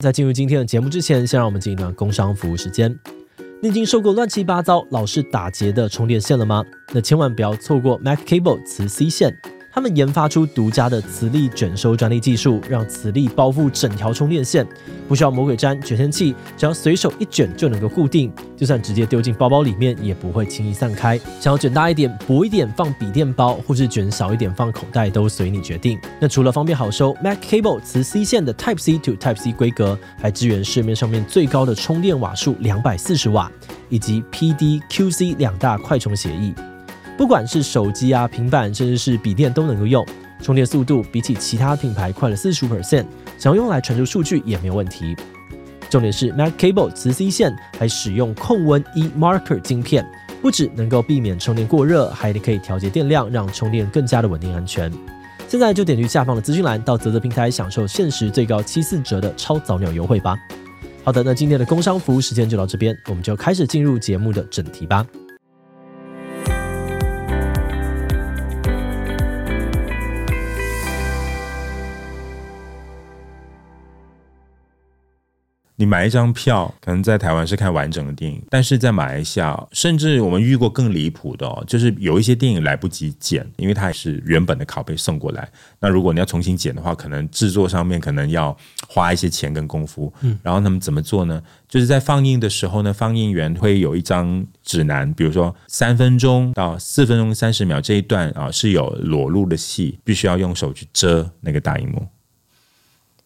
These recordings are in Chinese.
在进入今天的节目之前，先让我们进一段工商服务时间。你已经受够乱七八糟、老是打结的充电线了吗？那千万不要错过 Mac Cable 磁 C 线。他们研发出独家的磁力卷收专利技术，让磁力包覆整条充电线，不需要魔鬼毡、卷线器，只要随手一卷就能够固定，就算直接丢进包包里面也不会轻易散开。想要卷大一点、薄一点放笔电包，或是卷小一点放口袋，都随你决定。那除了方便好收，Mac Cable 磁 C 线的 Type C to Type C 规格，还支援市面上面最高的充电瓦数两百四十瓦，以及 PD、QC 两大快充协议。不管是手机啊、平板，甚至是笔电都能够用，充电速度比起其他品牌快了四十五 percent，想要用来传输数据也没有问题。重点是 Mac Cable 磁吸线还使用控温 E Marker 晶片，不只能够避免充电过热，还可以调节电量，让充电更加的稳定安全。现在就点击下方的资讯栏，到泽泽平台享受限时最高七四折的超早鸟优惠吧。好的，那今天的工商服务时间就到这边，我们就开始进入节目的正题吧。你买一张票，可能在台湾是看完整的电影，但是在马来西亚，甚至我们遇过更离谱的哦，就是有一些电影来不及剪，因为它也是原本的拷贝送过来。那如果你要重新剪的话，可能制作上面可能要花一些钱跟功夫。嗯，然后他们怎么做呢？就是在放映的时候呢，放映员会有一张指南，比如说三分钟到四分钟三十秒这一段啊是有裸露的戏，必须要用手去遮那个大荧幕。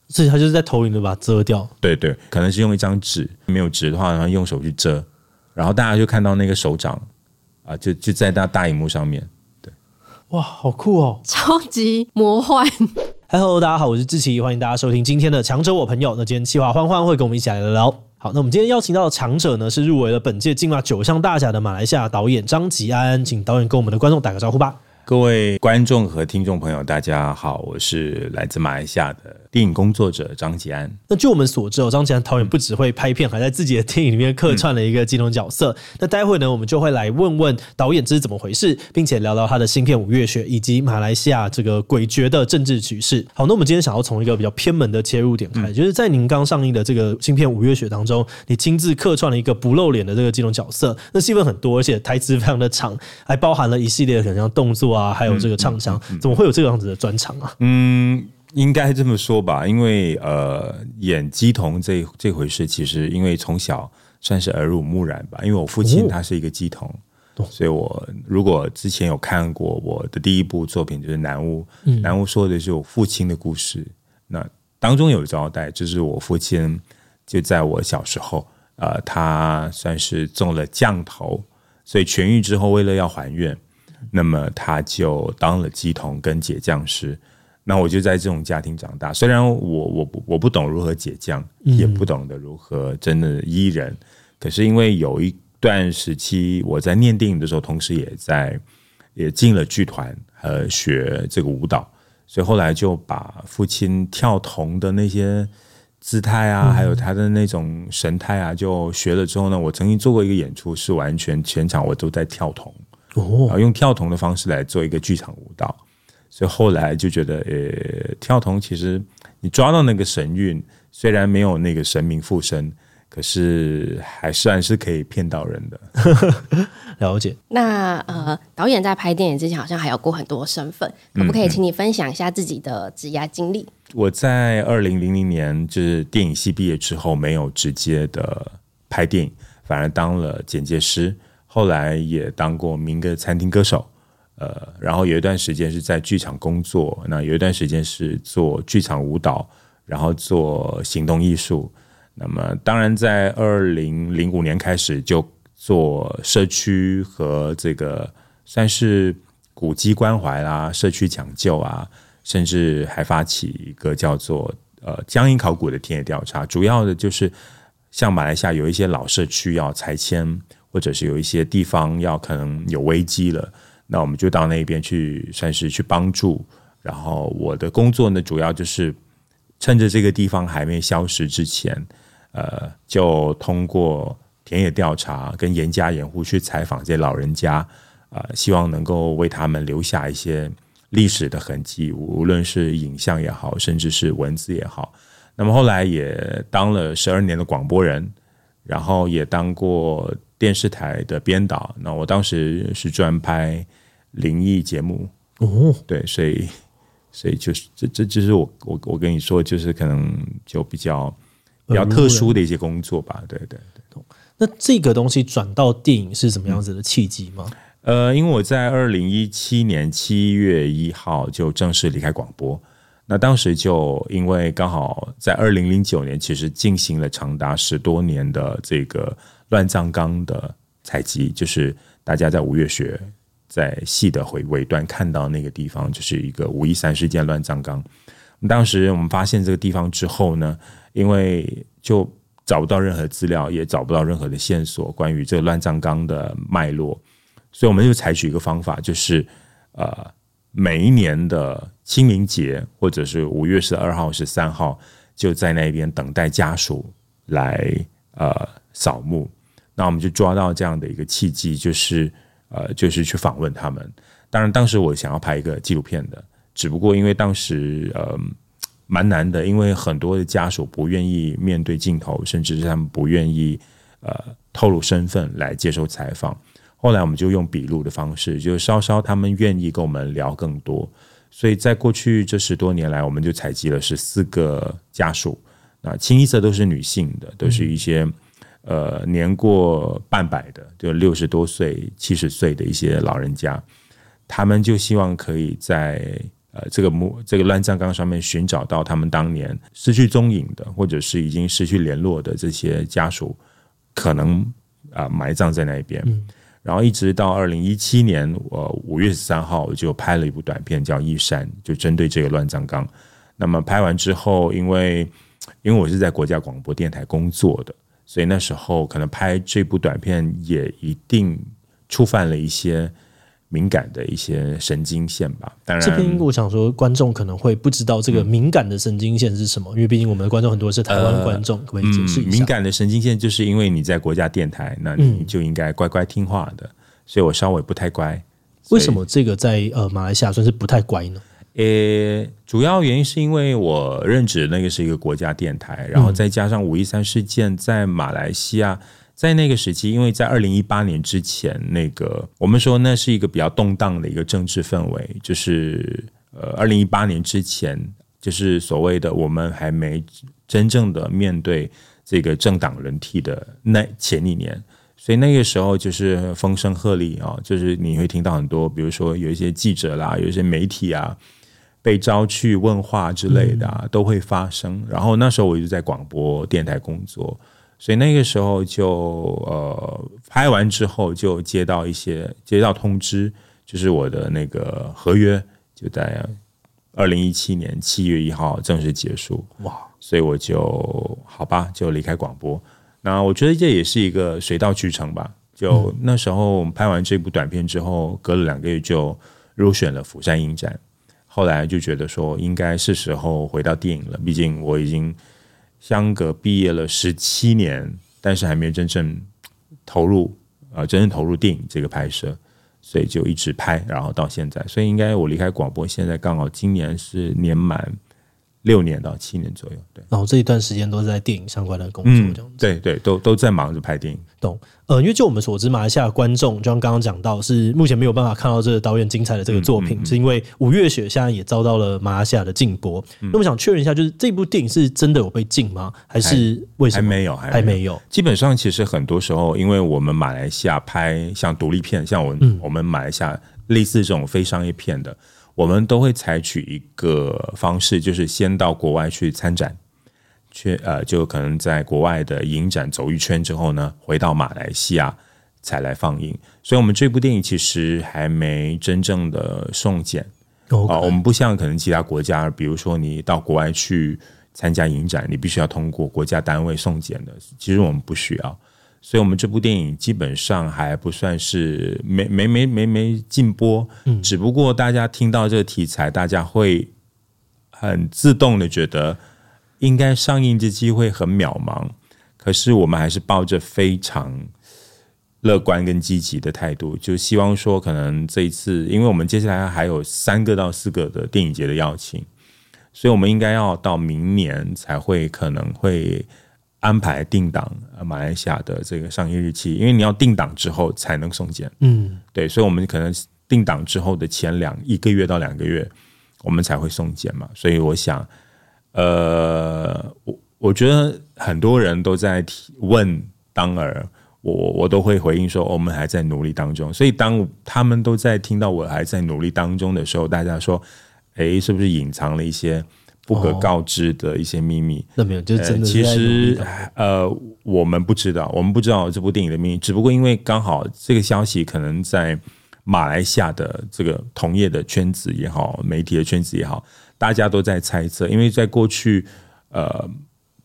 所以他就是在投影的把它遮掉，对对，可能是用一张纸，没有纸的话，然后用手去遮，然后大家就看到那个手掌啊，就就在大大荧幕上面，对，哇，好酷哦，超级魔幻。Hello，大家好，我是志奇，欢迎大家收听今天的强者我朋友。那今天企划欢欢会跟我们一起来聊聊。好，那我们今天邀请到的强者呢，是入围了本届金马九项大奖的马来西亚导演张吉安，请导演跟我们的观众打个招呼吧。各位观众和听众朋友，大家好，我是来自马来西亚的电影工作者张吉安。那据我们所知哦，张吉安导演不只会拍片，还在自己的电影里面客串了一个金融角色。嗯、那待会呢，我们就会来问问导演这是怎么回事，并且聊聊他的新片《五月雪》以及马来西亚这个诡谲的政治局势。好，那我们今天想要从一个比较偏门的切入点开，嗯、就是在您刚上映的这个新片《五月雪》当中，你亲自客串了一个不露脸的这个金融角色，那戏份很多，而且台词非常的长，还包含了一系列的可能像动作啊，还有这个唱腔。怎么会有这个样子的专场啊？嗯，应该这么说吧，因为呃，演乩童这这回事，其实因为从小算是耳濡目染吧。因为我父亲他是一个乩童，哦、所以我如果之前有看过我的第一部作品就是《南屋》，嗯，《南屋》说的是我父亲的故事。那当中有交代，就是我父亲就在我小时候，呃，他算是中了降头，所以痊愈之后，为了要还愿。那么他就当了乩童跟解降师，那我就在这种家庭长大。虽然我我不我不懂如何解降，也不懂得如何真的依人，嗯、可是因为有一段时期我在念电影的时候，同时也在也进了剧团和学这个舞蹈，所以后来就把父亲跳童的那些姿态啊，还有他的那种神态啊，就学了之后呢，我曾经做过一个演出，是完全全场我都在跳童。哦，用跳童的方式来做一个剧场舞蹈，所以后来就觉得，呃，跳童其实你抓到那个神韵，虽然没有那个神明附身，可是还算是可以骗到人的。了解。那呃，导演在拍电影之前好像还有过很多身份，可不可以请你分享一下自己的职业经历？我在二零零零年就是电影系毕业之后，没有直接的拍电影，反而当了剪接师。后来也当过民歌餐厅歌手，呃，然后有一段时间是在剧场工作，那有一段时间是做剧场舞蹈，然后做行动艺术。那么，当然在二零零五年开始就做社区和这个算是古迹关怀啦、社区抢救啊，甚至还发起一个叫做呃江阴考古的田野调查，主要的就是像马来西亚有一些老社区要拆迁，或者是有一些地方要可能有危机了，那我们就到那边去，算是去帮助。然后我的工作呢，主要就是趁着这个地方还没消失之前，呃，就通过田野调查跟严家严户去采访这些老人家。呃，希望能够为他们留下一些历史的痕迹，无论是影像也好，甚至是文字也好。那么后来也当了十二年的广播人，然后也当过电视台的编导。那我当时是专拍灵异节目哦，对，所以所以就是这这就是我我我跟你说，就是可能就比较比较特殊的一些工作吧。对对对。那这个东西转到电影是什么样子的契机吗？嗯呃，因为我在二零一七年七月一号就正式离开广播，那当时就因为刚好在二零零九年，其实进行了长达十多年的这个乱葬岗的采集，就是大家在五月雪在戏的尾尾段看到那个地方，就是一个五一三事件乱葬岗。当时我们发现这个地方之后呢，因为就找不到任何资料，也找不到任何的线索关于这个乱葬岗的脉络。所以我们就采取一个方法，就是呃，每一年的清明节或者是五月十二号、十三号，就在那边等待家属来呃扫墓。那我们就抓到这样的一个契机，就是呃，就是去访问他们。当然，当时我想要拍一个纪录片的，只不过因为当时呃蛮难的，因为很多的家属不愿意面对镜头，甚至是他们不愿意呃透露身份来接受采访。后来我们就用笔录的方式，就稍稍他们愿意跟我们聊更多，所以在过去这十多年来，我们就采集了十四个家属，那清一色都是女性的，都是一些呃年过半百的，就六十多岁、七十岁的一些老人家，他们就希望可以在呃这个墓这个乱葬岗上面寻找到他们当年失去踪影的，或者是已经失去联络的这些家属，可能啊、呃、埋葬在那边。然后一直到二零一七年，呃，五月十三号，我就拍了一部短片，叫《一山》，就针对这个乱葬岗。那么拍完之后，因为因为我是在国家广播电台工作的，所以那时候可能拍这部短片也一定触犯了一些。敏感的一些神经线吧。当然，这边我想说，观众可能会不知道这个敏感的神经线是什么，嗯、因为毕竟我们的观众很多是台湾观众，呃、可不可以解释一下？敏感的神经线就是因为你在国家电台，那你就应该乖乖听话的，嗯、所以我稍微不太乖。为什么这个在呃马来西亚算是不太乖呢？呃，主要原因是因为我任职的那个是一个国家电台，然后再加上五一三事件在马来西亚。在那个时期，因为在二零一八年之前，那个我们说那是一个比较动荡的一个政治氛围，就是呃，二零一八年之前，就是所谓的我们还没真正的面对这个政党轮替的那前一年，所以那个时候就是风声鹤唳啊，就是你会听到很多，比如说有一些记者啦，有一些媒体啊被招去问话之类的啊，都会发生。然后那时候我就在广播电台工作。所以那个时候就呃拍完之后就接到一些接到通知，就是我的那个合约就在二零一七年七月一号正式结束哇，所以我就好吧就离开广播。那我觉得这也是一个水到渠成吧。就那时候我们拍完这部短片之后，隔了两个月就入选了釜山影展。后来就觉得说应该是时候回到电影了，毕竟我已经。相隔毕业了十七年，但是还没有真正投入啊、呃，真正投入电影这个拍摄，所以就一直拍，然后到现在，所以应该我离开广播，现在刚好今年是年满。六年到七年左右，对。然后这一段时间都是在电影相关的工作，这样子。对对，都都在忙着拍电影。懂。呃，因为就我们所知，马来西亚观众，就像刚刚讲到，是目前没有办法看到这个导演精彩的这个作品，是因为《五月雪》现在也遭到了马来西亚的禁播。那我想确认一下，就是这部电影是真的有被禁吗？还是为什么？还没有，还没有。基本上，其实很多时候，因为我们马来西亚拍像独立片，像我我们马来西亚类似这种非商业片的。我们都会采取一个方式，就是先到国外去参展，去呃，就可能在国外的影展走一圈之后呢，回到马来西亚才来放映。所以，我们这部电影其实还没真正的送检啊。我们不像可能其他国家，比如说你到国外去参加影展，你必须要通过国家单位送检的。其实我们不需要。所以，我们这部电影基本上还不算是没没没没没禁播，嗯，只不过大家听到这个题材，大家会很自动的觉得应该上映的机会很渺茫。可是，我们还是抱着非常乐观跟积极的态度，就希望说，可能这一次，因为我们接下来还有三个到四个的电影节的邀请，所以我们应该要到明年才会可能会。安排定档，马来西亚的这个上映日期，因为你要定档之后才能送检。嗯，对，所以我们可能定档之后的前两一个月到两个月，我们才会送检嘛。所以我想，呃，我我觉得很多人都在提问当儿，我我都会回应说，我们还在努力当中。所以当他们都在听到我还在努力当中的时候，大家说，诶，是不是隐藏了一些？不可告知的一些秘密，哦、那没有，就真的。其实，呃，我们不知道，我们不知道这部电影的秘密。只不过因为刚好这个消息可能在马来西亚的这个同业的圈子也好，媒体的圈子也好，大家都在猜测。因为在过去，呃，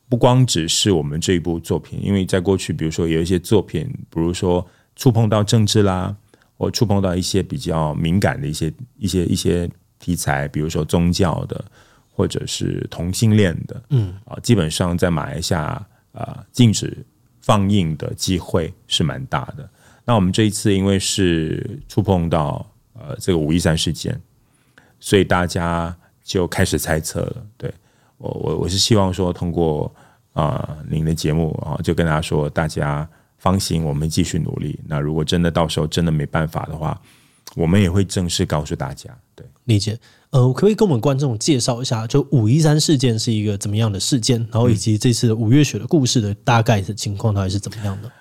不光只是我们这一部作品，因为在过去，比如说有一些作品，比如说触碰到政治啦，或触碰到一些比较敏感的一些一些一些题材，比如说宗教的。或者是同性恋的，嗯啊，基本上在马来西亚啊禁止放映的机会是蛮大的。那我们这一次因为是触碰到呃这个五一三事件，所以大家就开始猜测了。对我我我是希望说通过啊您的节目啊，就跟大家说，大家放心，我们继续努力。那如果真的到时候真的没办法的话，我们也会正式告诉大家。对，理解。呃，可不可以跟我们观众介绍一下，就五一三事件是一个怎么样的事件？然后以及这次五月雪的故事的大概的情况，到底是怎么样的？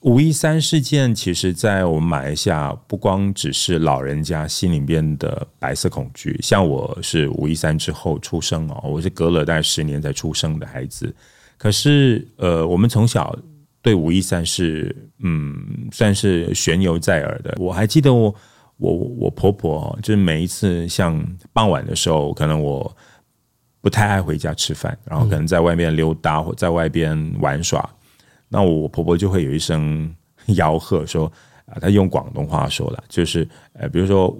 五一三事件，其实，在我们马来西亚，不光只是老人家心里边的白色恐惧。像我是五一三之后出生哦，我是隔了大概十年才出生的孩子。可是，呃，我们从小对五一三是嗯，算是悬犹在耳的。我还记得我。我我婆婆就是每一次像傍晚的时候，可能我不太爱回家吃饭，然后可能在外面溜达或在外边玩耍，那我婆婆就会有一声 吆喝说啊，她用广东话说了，就是呃，比如说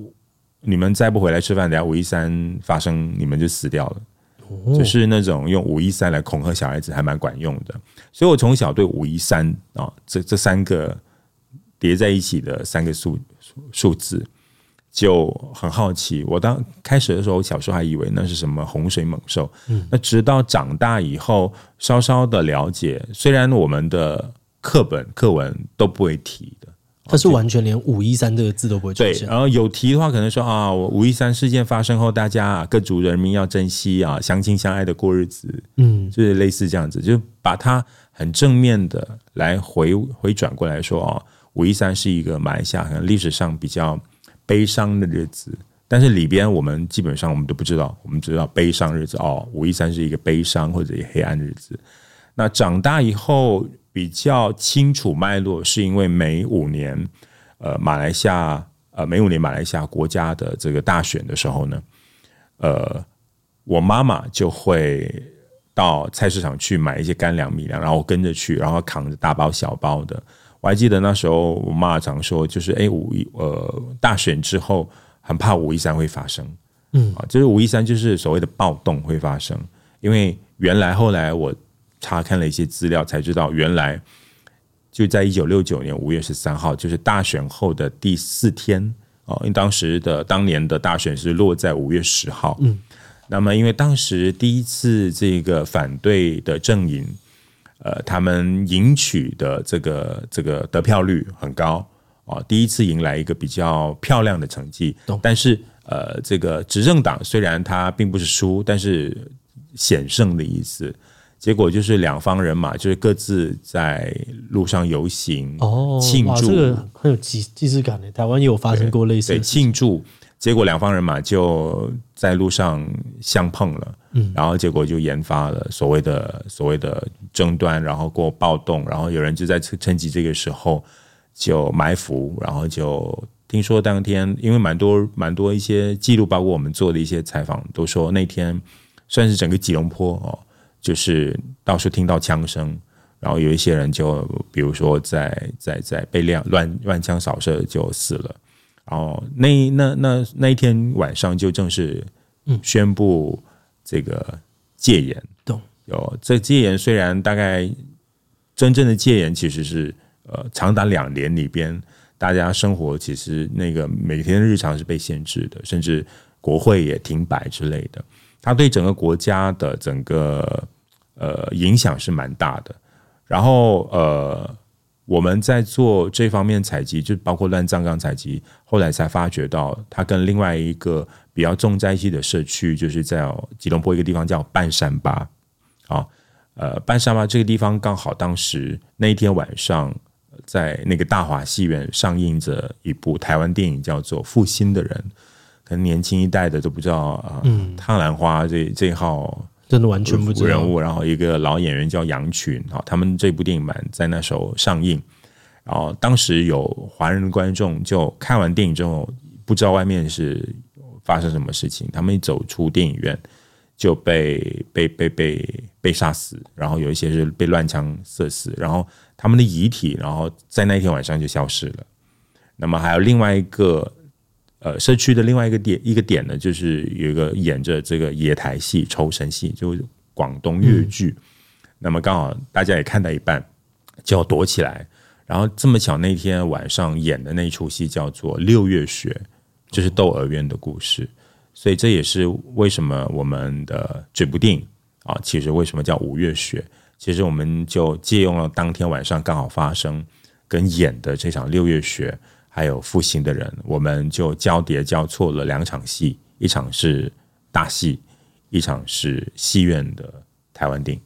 你们再不回来吃饭，等下五一三发生，你们就死掉了，就是那种用五一三来恐吓小孩子，还蛮管用的。所以我从小对五一三啊，这这三个叠在一起的三个数数字。就很好奇，我当开始的时候，我小时候还以为那是什么洪水猛兽。嗯，那直到长大以后，稍稍的了解，虽然我们的课本课文都不会提的，它是完全连五一三这个字都不会出现。对，然后有提的话，可能说啊，五一三事件发生后，大家各族人民要珍惜啊，相亲相爱的过日子。嗯，就是类似这样子，就把它很正面的来回回转过来说啊，五一三是一个马来西亚可能历史上比较。悲伤的日子，但是里边我们基本上我们都不知道，我们知道悲伤日子哦，五一三是一个悲伤或者黑暗日子。那长大以后比较清楚脉络，是因为每五年，呃，马来西亚呃每五年马来西亚国家的这个大选的时候呢，呃，我妈妈就会到菜市场去买一些干粮米粮，然后跟着去，然后扛着大包小包的。我还记得那时候，我妈常说，就是哎，五一呃大选之后，很怕五一三会发生，嗯。啊，就是五一三就是所谓的暴动会发生，因为原来后来我查看了一些资料，才知道原来就在一九六九年五月十三号，就是大选后的第四天哦，因为当时的当年的大选是落在五月十号，嗯，那么因为当时第一次这个反对的阵营。呃，他们赢取的这个这个得票率很高啊，第一次迎来一个比较漂亮的成绩。但是，呃，这个执政党虽然他并不是输，但是险胜的意思。结果就是两方人马就是各自在路上游行哦，庆祝，这个很有既既视感的。台湾也有发生过类似的庆祝。结果两方人马就在路上相碰了，嗯，然后结果就研发了所谓的所谓的争端，然后过暴动，然后有人就在趁趁机这个时候就埋伏，然后就听说当天因为蛮多蛮多一些记录，包括我们做的一些采访，都说那天算是整个吉隆坡哦，就是到处听到枪声，然后有一些人就比如说在在在被亮乱乱枪扫射就死了，然后那那那那一天晚上就正式宣布这个戒严，懂、嗯、有这戒严虽然大概真正的戒严其实是。呃，长达两年里边，大家生活其实那个每天日常是被限制的，甚至国会也停摆之类的。它对整个国家的整个呃影响是蛮大的。然后呃，我们在做这方面采集，就包括乱葬岗采集，后来才发觉到，它跟另外一个比较重灾区的社区，就是在吉隆坡一个地方叫半山巴啊，呃，半山巴这个地方刚好当时那一天晚上。在那个大华戏院上映着一部台湾电影，叫做《负心的人》，可能年轻一代的都不知道啊。嗯，烫兰花这这一号真的完全不知道人物，然后一个老演员叫杨群啊，他们这部电影版在那时候上映，然后当时有华人的观众就看完电影之后，不知道外面是发生什么事情，他们一走出电影院就被被被被被杀死，然后有一些是被乱枪射死，然后。他们的遗体，然后在那一天晚上就消失了。那么还有另外一个，呃，社区的另外一个点，一个点呢，就是有一个演着这个野台戏、酬神戏，就广东粤剧。嗯、那么刚好大家也看到一半，就要躲起来。然后这么巧，那天晚上演的那一出戏叫做《六月雪》，就是窦娥冤的故事。所以这也是为什么我们的这部电影啊，其实为什么叫五月雪？其实我们就借用了当天晚上刚好发生跟演的这场六月雪，还有复兴的人，我们就交叠交错了两场戏，一场是大戏，一场是戏院的台湾电影。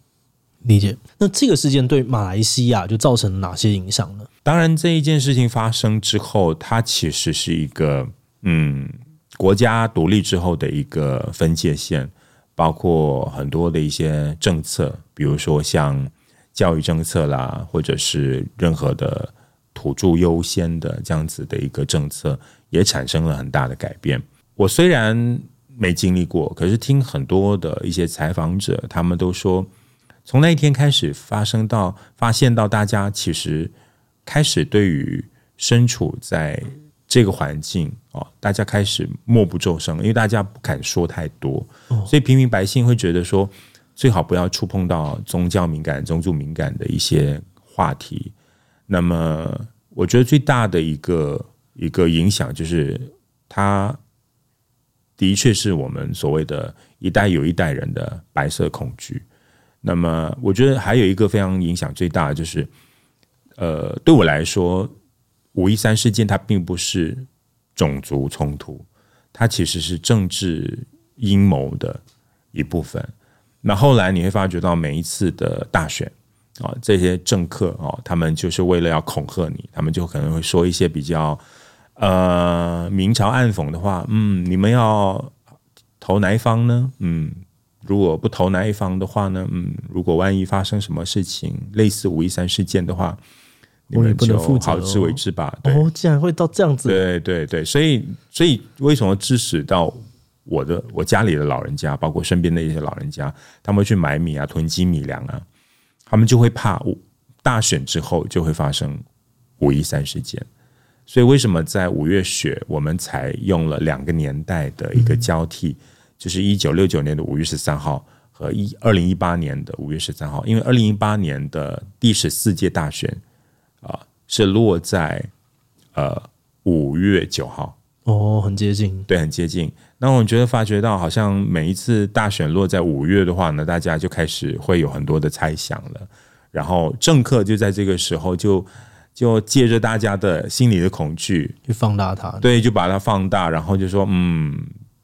理解。那这个事件对马来西亚就造成了哪些影响呢？当然，这一件事情发生之后，它其实是一个嗯，国家独立之后的一个分界线。包括很多的一些政策，比如说像教育政策啦，或者是任何的土著优先的这样子的一个政策，也产生了很大的改变。我虽然没经历过，可是听很多的一些采访者，他们都说，从那一天开始发生到发现到大家其实开始对于身处在。这个环境哦，大家开始默不作声，因为大家不敢说太多，所以平民百姓会觉得说，最好不要触碰到宗教敏感、宗族敏感的一些话题。那么，我觉得最大的一个一个影响就是，它的确是我们所谓的一代有一代人的白色恐惧。那么，我觉得还有一个非常影响最大的就是，呃，对我来说。五一三事件，它并不是种族冲突，它其实是政治阴谋的一部分。那后来你会发觉到，每一次的大选啊，这些政客哦，他们就是为了要恐吓你，他们就可能会说一些比较呃明嘲暗讽的话。嗯，你们要投哪一方呢？嗯，如果不投哪一方的话呢？嗯，如果万一发生什么事情，类似五一三事件的话。你们就好自为之吧。哦，竟然会到这样子。对对对，所以所以为什么致使到我的我家里的老人家，包括身边的一些老人家，他们会去买米啊，囤积米粮啊，他们就会怕五大选之后就会发生五一三事件。所以为什么在五月雪，我们采用了两个年代的一个交替，嗯、就是一九六九年的五月十三号和一二零一八年的五月十三号，因为二零一八年的第十四届大选。啊，是落在呃五月九号哦，很接近，对，很接近。那我觉得发觉到，好像每一次大选落在五月的话呢，大家就开始会有很多的猜想了。然后政客就在这个时候就就借着大家的心理的恐惧去放大它，对，就把它放大，然后就说，嗯，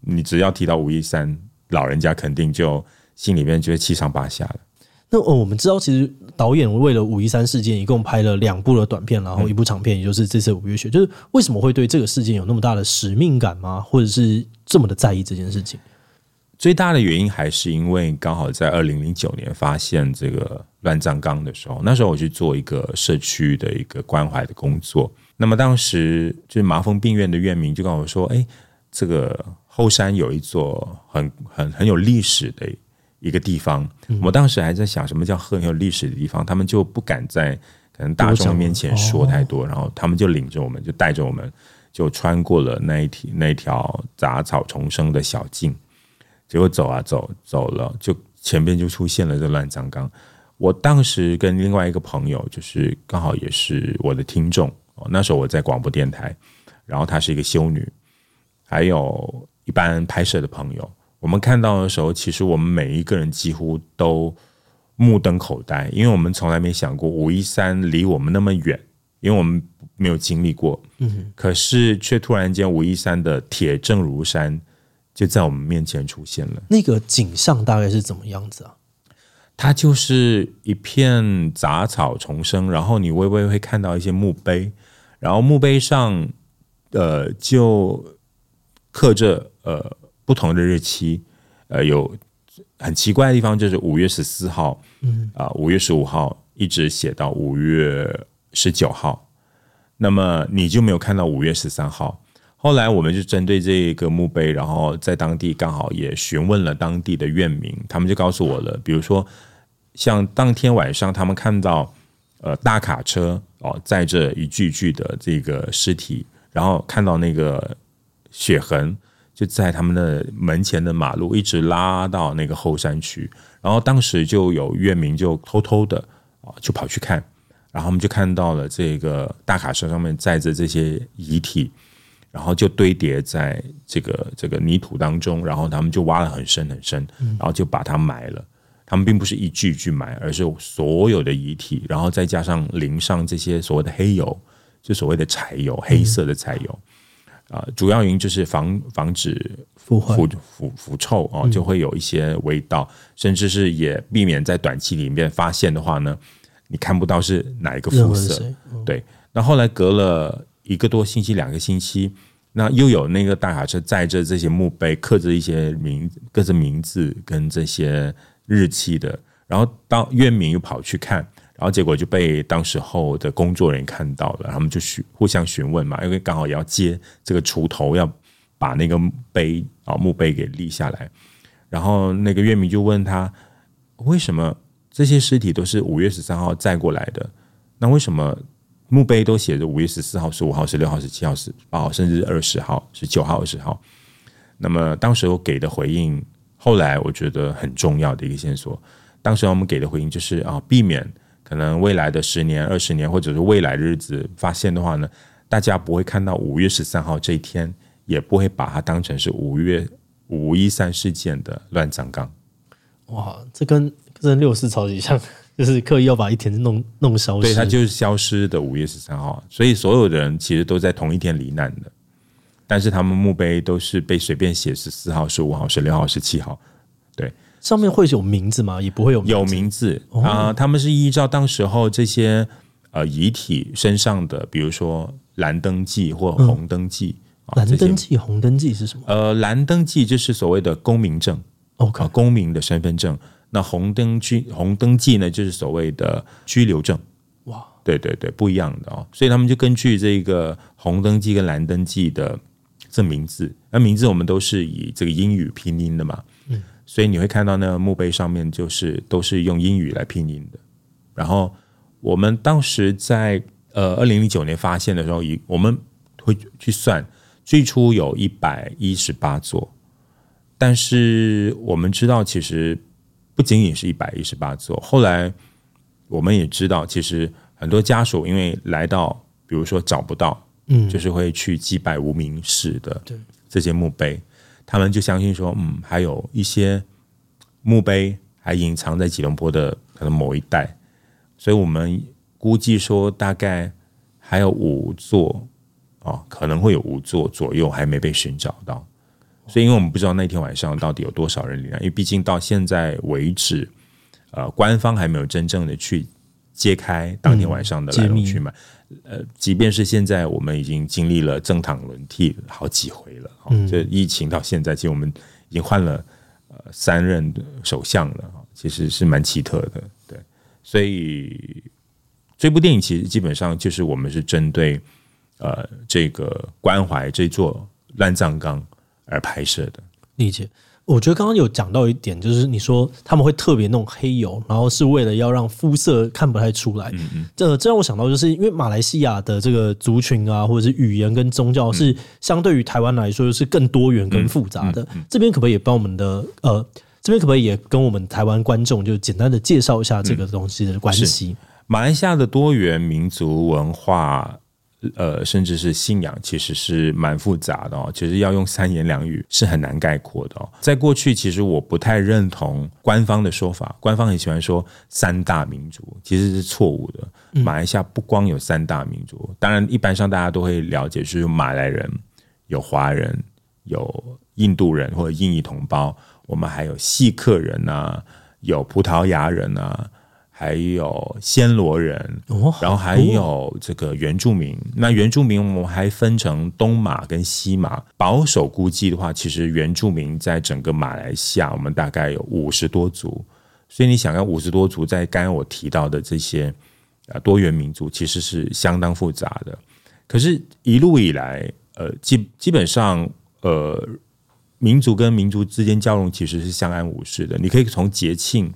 你只要提到五一三，老人家肯定就心里面就会七上八下了。那哦，我们知道，其实导演为了五一三事件，一共拍了两部的短片，然后一部长片，也就是这次五月雪。就是为什么会对这个事件有那么大的使命感吗？或者是这么的在意这件事情？最大的原因还是因为刚好在二零零九年发现这个乱葬岗的时候，那时候我去做一个社区的一个关怀的工作。那么当时就是麻风病院的院民就跟我说：“哎，这个后山有一座很很很有历史的一个地方。嗯”我当时还在想，什么叫很有历史的地方？他们就不敢在可能大众面前说太多，然后他们就领着我们，就带着我们，就穿过了那一条那条杂草丛生的小径。结果走啊走走了，就前边就出现了这乱葬岗。我当时跟另外一个朋友，就是刚好也是我的听众。那时候我在广播电台，然后她是一个修女，还有一般拍摄的朋友。我们看到的时候，其实我们每一个人几乎都目瞪口呆，因为我们从来没想过武夷山离我们那么远，因为我们没有经历过。嗯，可是却突然间武夷山的铁证如山就在我们面前出现了。那个景象大概是怎么样子啊？它就是一片杂草丛生，然后你微微会看到一些墓碑，然后墓碑上，呃，就刻着呃不同的日期，呃，有很奇怪的地方，就是五月十四号，嗯啊，五月十五号，一直写到五月十九号，那么你就没有看到五月十三号。后来我们就针对这个墓碑，然后在当地刚好也询问了当地的院民，他们就告诉我了，比如说像当天晚上他们看到呃大卡车哦载着一具具的这个尸体，然后看到那个血痕就在他们的门前的马路一直拉到那个后山区，然后当时就有院民就偷偷的啊就跑去看，然后我们就看到了这个大卡车上面载着这些遗体。然后就堆叠在这个这个泥土当中，然后他们就挖了很深很深，然后就把它埋了。他们并不是一具一具埋，而是所有的遗体，然后再加上淋上这些所谓的黑油，就所谓的柴油，黑色的柴油。啊，主要原因就是防防止腐腐腐腐臭哦，就会有一些味道，甚至是也避免在短期里面发现的话呢，你看不到是哪一个肤色。对，那后来隔了。一个多星期，两个星期，那又有那个大卡车载着这些墓碑，刻着一些名各自名字跟这些日期的，然后当院民又跑去看，然然后结果就被当时候的工作人员看到了，他们就询互相询问嘛，因为刚好也要接这个锄头，要把那个碑啊墓碑给立下来，然后那个院民就问他，为什么这些尸体都是五月十三号载过来的？那为什么？墓碑都写着五月十四号、十五号、十六号、十七号、十八号，甚至二十号、十九号、二十号。那么当时我给的回应，后来我觉得很重要的一个线索。当时我们给的回应就是啊，避免可能未来的十年、二十年，或者是未来的日子发现的话呢，大家不会看到五月十三号这一天，也不会把它当成是五月五一三事件的乱葬岗。哇，这跟跟六四超级像。就是刻意要把一天弄弄消失，对，它就是消失的五月十三号，所以所有的人其实都在同一天罹难的，但是他们墓碑都是被随便写十四号、十五号、十六号、十七号，对，上面会有名字吗？也不会有名字有名字啊、呃，他们是依照当时候这些呃遗体身上的，比如说蓝登记或红登记，嗯、蓝登记、红登记是什么？呃，蓝登记就是所谓的公民证，OK，、呃、公民的身份证。那红登居红登记呢，就是所谓的居留证。哇，对对对，不一样的哦。所以他们就根据这个红登记跟蓝登记的这名字，那名字我们都是以这个英语拼音的嘛。嗯，所以你会看到那个墓碑上面就是都是用英语来拼音的。然后我们当时在呃二零零九年发现的时候，以我们会去算，最初有一百一十八座，但是我们知道其实。不仅仅是一百一十八座，后来我们也知道，其实很多家属因为来到，比如说找不到，嗯，就是会去祭拜无名氏的这些墓碑，他们就相信说，嗯，还有一些墓碑还隐藏在吉隆坡的可能某一带，所以我们估计说大概还有五座，哦，可能会有五座左右还没被寻找到。所以，因为我们不知道那天晚上到底有多少人罹难，因为毕竟到现在为止，呃，官方还没有真正的去揭开当天晚上的来龙去脉。呃，即便是现在，我们已经经历了政党轮替好几回了，嗯，这疫情到现在，其实我们已经换了呃三任首相了，其实是蛮奇特的，对。所以这部电影其实基本上就是我们是针对呃这个关怀这座乱葬岗而拍摄的。理解。我觉得刚刚有讲到一点，就是你说他们会特别弄黑油，然后是为了要让肤色看不太出来。嗯嗯，这这让我想到，就是因为马来西亚的这个族群啊，或者是语言跟宗教是相对于台湾来说是更多元、跟复杂的。这边可不可以帮我们的呃，这边可不可以也跟我们台湾观众就简单的介绍一下这个东西的关系？马来西亚的多元民族文化。呃，甚至是信仰，其实是蛮复杂的哦。其实要用三言两语是很难概括的哦。在过去，其实我不太认同官方的说法，官方很喜欢说三大民族，其实是错误的。马来西亚不光有三大民族，当然一般上大家都会了解，就是马来人、有华人、有印度人或者印裔同胞，我们还有锡克人啊，有葡萄牙人啊。还有暹罗人，然后还有这个原住民。那原住民我们还分成东马跟西马。保守估计的话，其实原住民在整个马来西亚，我们大概有五十多族。所以你想要五十多族，在刚刚我提到的这些呃多元民族，其实是相当复杂的。可是，一路以来，呃，基基本上，呃，民族跟民族之间交融其实是相安无事的。你可以从节庆。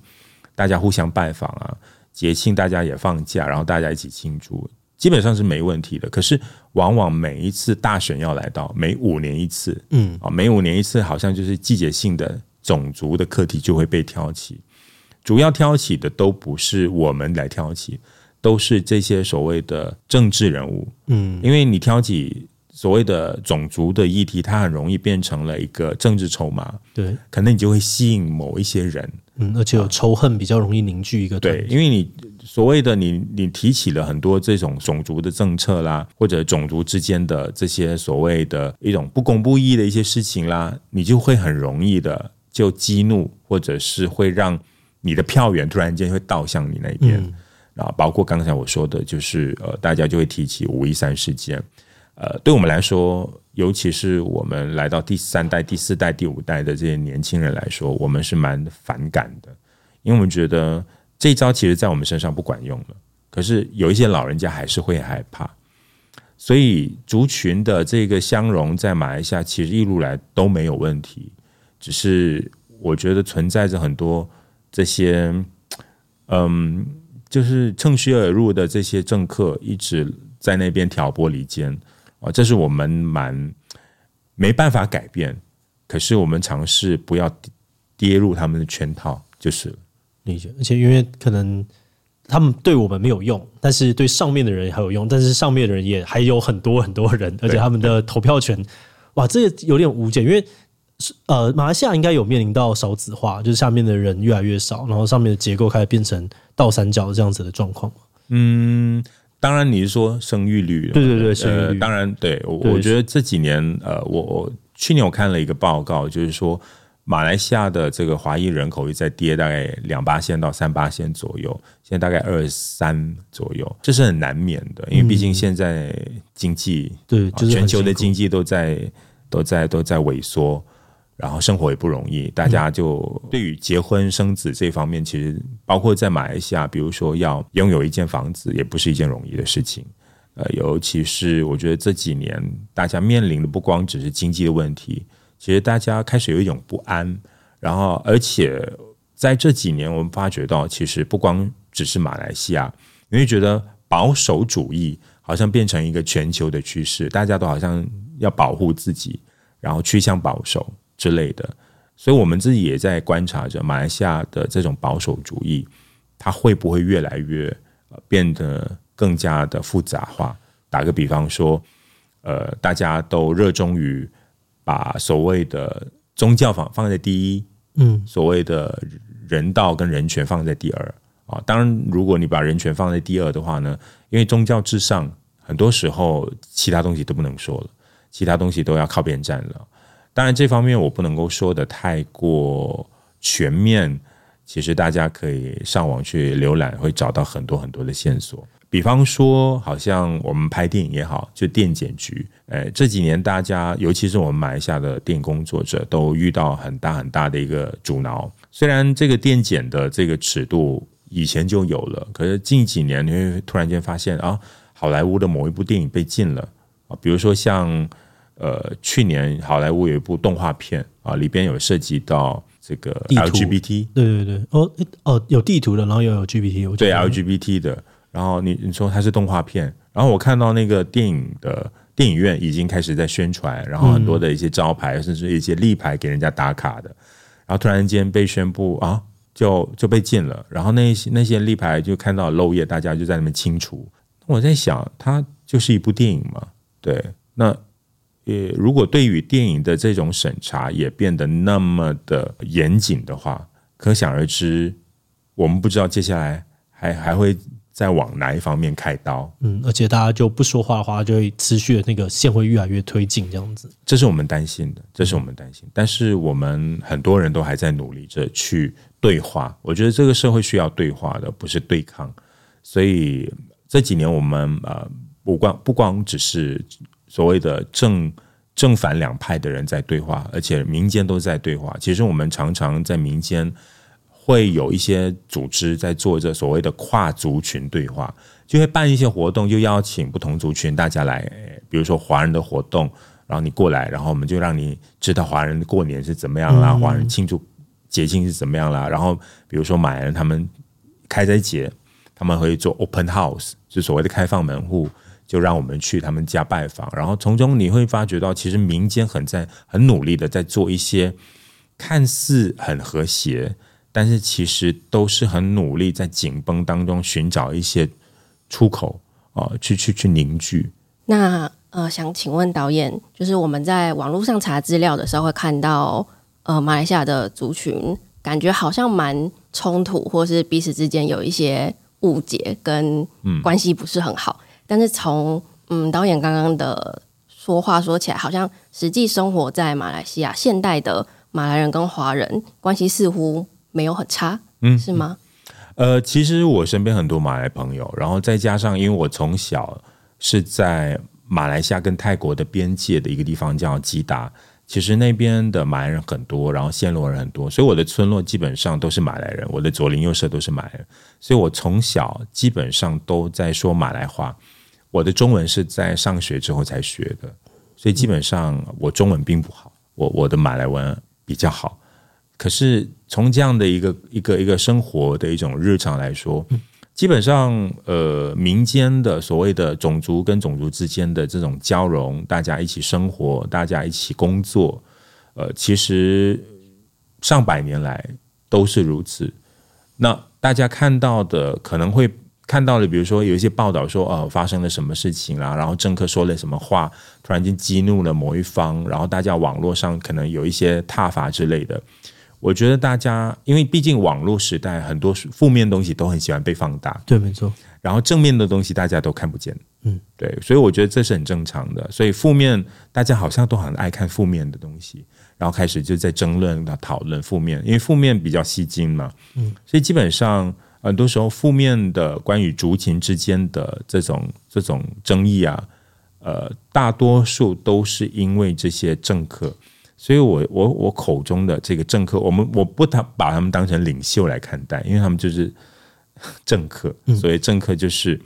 大家互相拜访啊，节庆大家也放假，然后大家一起庆祝，基本上是没问题的。可是往往每一次大选要来到，每五年一次，嗯啊，每五年一次，好像就是季节性的种族的课题就会被挑起。主要挑起的都不是我们来挑起，都是这些所谓的政治人物，嗯，因为你挑起所谓的种族的议题，它很容易变成了一个政治筹码，对，可能你就会吸引某一些人。嗯，而且有仇恨比较容易凝聚一个对，因为你所谓的你你提起了很多这种种族的政策啦，或者种族之间的这些所谓的一种不公不义的一些事情啦，你就会很容易的就激怒，或者是会让你的票源突然间会倒向你那边，啊，包括刚才我说的，就是呃，大家就会提起五一三事件。呃，对我们来说，尤其是我们来到第三代、第四代、第五代的这些年轻人来说，我们是蛮反感的，因为我们觉得这一招其实在我们身上不管用了。可是有一些老人家还是会害怕，所以族群的这个相容在马来西亚其实一路来都没有问题，只是我觉得存在着很多这些，嗯，就是趁虚而入的这些政客一直在那边挑拨离间。啊，这是我们蛮没办法改变，可是我们尝试不要跌入他们的圈套，就是理解。而且因为可能他们对我们没有用，但是对上面的人还有用，但是上面的人也还有很多很多人，而且他们的投票权，哇，这个有点无解。因为呃，马来西亚应该有面临到少子化，就是下面的人越来越少，然后上面的结构开始变成倒三角这样子的状况。嗯。当然，你是说生育率？对对对，生育率。呃、当然，对我我觉得这几年，呃，我我去年我看了一个报告，就是说马来西亚的这个华裔人口在跌，大概两八线到三八线左右，现在大概二三左右，这是很难免的，因为毕竟现在经济、嗯、对、就是，全球的经济都在都在都在萎缩。然后生活也不容易，大家就对于结婚生子这方面，其实包括在马来西亚，比如说要拥有一间房子，也不是一件容易的事情。呃，尤其是我觉得这几年大家面临的不光只是经济的问题，其实大家开始有一种不安。然后，而且在这几年，我们发觉到，其实不光只是马来西亚，因为觉得保守主义好像变成一个全球的趋势，大家都好像要保护自己，然后趋向保守。之类的，所以我们自己也在观察着马来西亚的这种保守主义，它会不会越来越变得更加的复杂化？打个比方说，呃，大家都热衷于把所谓的宗教放放在第一，嗯，所谓的人道跟人权放在第二啊。当然，如果你把人权放在第二的话呢，因为宗教至上，很多时候其他东西都不能说了，其他东西都要靠边站了。当然，这方面我不能够说得太过全面。其实大家可以上网去浏览，会找到很多很多的线索。比方说，好像我们拍电影也好，就电检局，诶，这几年大家，尤其是我们马来西亚的电影工作者，都遇到很大很大的一个阻挠。虽然这个电检的这个尺度以前就有了，可是近几年你会突然间发现啊，好莱坞的某一部电影被禁了啊，比如说像呃去年好莱坞有一部动画片啊，里边有涉及到这个 LGBT，对对对，哦哦有地图的，然后又有 LGBT，对 LGBT 的，然后你你说它是动画片，然后我看到那个电影的电影院已经开始在宣传，然后很多的一些招牌、嗯、甚至一些立牌给人家打卡的，然后突然间被宣布啊。就就被禁了，然后那些那些立牌就看到漏页，大家就在那边清除。我在想，它就是一部电影嘛，对。那呃，如果对于电影的这种审查也变得那么的严谨的话，可想而知，我们不知道接下来还还会。再往哪一方面开刀？嗯，而且大家就不说话的话，就会持续的那个线会越来越推进，这样子。这是我们担心的，这是我们担心。但是我们很多人都还在努力着去对话。我觉得这个社会需要对话的，不是对抗。所以这几年我们呃，不光不光只是所谓的正正反两派的人在对话，而且民间都在对话。其实我们常常在民间。会有一些组织在做着所谓的跨族群对话，就会办一些活动，就邀请不同族群大家来，比如说华人的活动，然后你过来，然后我们就让你知道华人过年是怎么样啦，华人庆祝节庆是怎么样啦。然后比如说马来人他们开斋节，他们会做 open house，就所谓的开放门户，就让我们去他们家拜访，然后从中你会发觉到，其实民间很在很努力的在做一些看似很和谐。但是其实都是很努力，在紧绷当中寻找一些出口啊，去去去凝聚。那呃，想请问导演，就是我们在网络上查资料的时候，会看到呃，马来西亚的族群感觉好像蛮冲突，或是彼此之间有一些误解跟关系不是很好。嗯、但是从嗯导演刚刚的说话说起来，好像实际生活在马来西亚现代的马来人跟华人关系似乎。没有很差，嗯，是吗？呃，其实我身边很多马来朋友，然后再加上，因为我从小是在马来西亚跟泰国的边界的一个地方叫吉达，其实那边的马来人很多，然后暹罗人很多，所以我的村落基本上都是马来人，我的左邻右舍都是马来人，所以我从小基本上都在说马来话。我的中文是在上学之后才学的，所以基本上我中文并不好，我我的马来文比较好。可是从这样的一个一个一个生活的一种日常来说，基本上呃民间的所谓的种族跟种族之间的这种交融，大家一起生活，大家一起工作，呃，其实上百年来都是如此。那大家看到的可能会看到了，比如说有一些报道说，呃，发生了什么事情啦，然后政客说了什么话，突然间激怒了某一方，然后大家网络上可能有一些挞伐之类的。我觉得大家，因为毕竟网络时代，很多负面东西都很喜欢被放大。对，没错。然后正面的东西大家都看不见。嗯，对。所以我觉得这是很正常的。所以负面，大家好像都很爱看负面的东西，然后开始就在争论、讨论负面，因为负面比较吸睛嘛。嗯。所以基本上，很多时候负面的关于族群之间的这种这种争议啊，呃，大多数都是因为这些政客。所以我，我我我口中的这个政客，我们我不他把他们当成领袖来看待，因为他们就是政客。所以，政客就是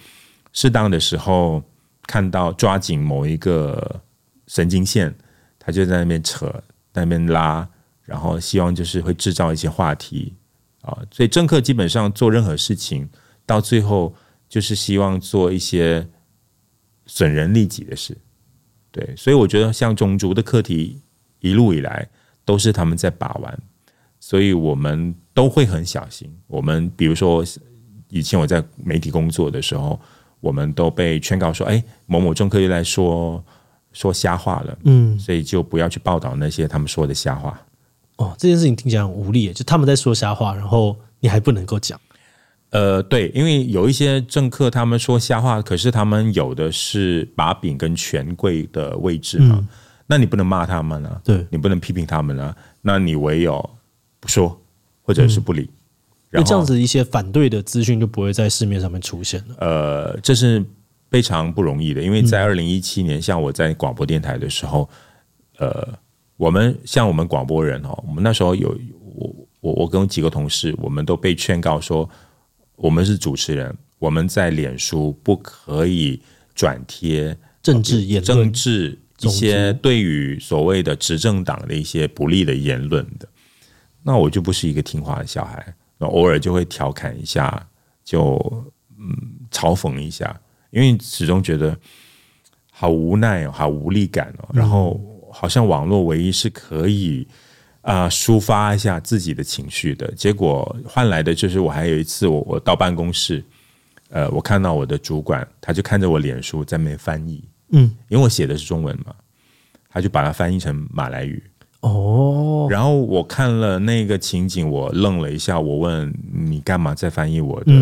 适当的时候看到抓紧某一个神经线，他就在那边扯，在那边拉，然后希望就是会制造一些话题啊。所以，政客基本上做任何事情，到最后就是希望做一些损人利己的事。对，所以我觉得像种族的课题。一路以来都是他们在把玩，所以我们都会很小心。我们比如说，以前我在媒体工作的时候，我们都被劝告说：“哎，某某政客又来说说瞎话了。”嗯，所以就不要去报道那些他们说的瞎话。哦，这件事情听起来很无力，就他们在说瞎话，然后你还不能够讲。呃，对，因为有一些政客他们说瞎话，可是他们有的是把柄跟权贵的位置嘛。嗯那你不能骂他们啊，对，你不能批评他们啊，那你唯有不说或者是不理。那、嗯、这样子一些反对的资讯就不会在市面上面出现了。呃，这是非常不容易的，因为在二零一七年、嗯，像我在广播电台的时候，呃，我们像我们广播人哦，我们那时候有我我我跟几个同事，我们都被劝告说，我们是主持人，我们在脸书不可以转贴政治言论、政治一些对于所谓的执政党的一些不利的言论的。那我就不是一个听话的小孩，那偶尔就会调侃一下，就嗯嘲讽一下，因为始终觉得好无奈哦，好无力感哦，然后好像网络唯一是可以啊、呃、抒发一下自己的情绪的，结果换来的就是我还有一次我我到办公室，呃，我看到我的主管，他就看着我脸书在那边翻译，嗯，因为我写的是中文嘛，他就把它翻译成马来语。哦，然后我看了那个情景，我愣了一下。我问你干嘛在翻译我的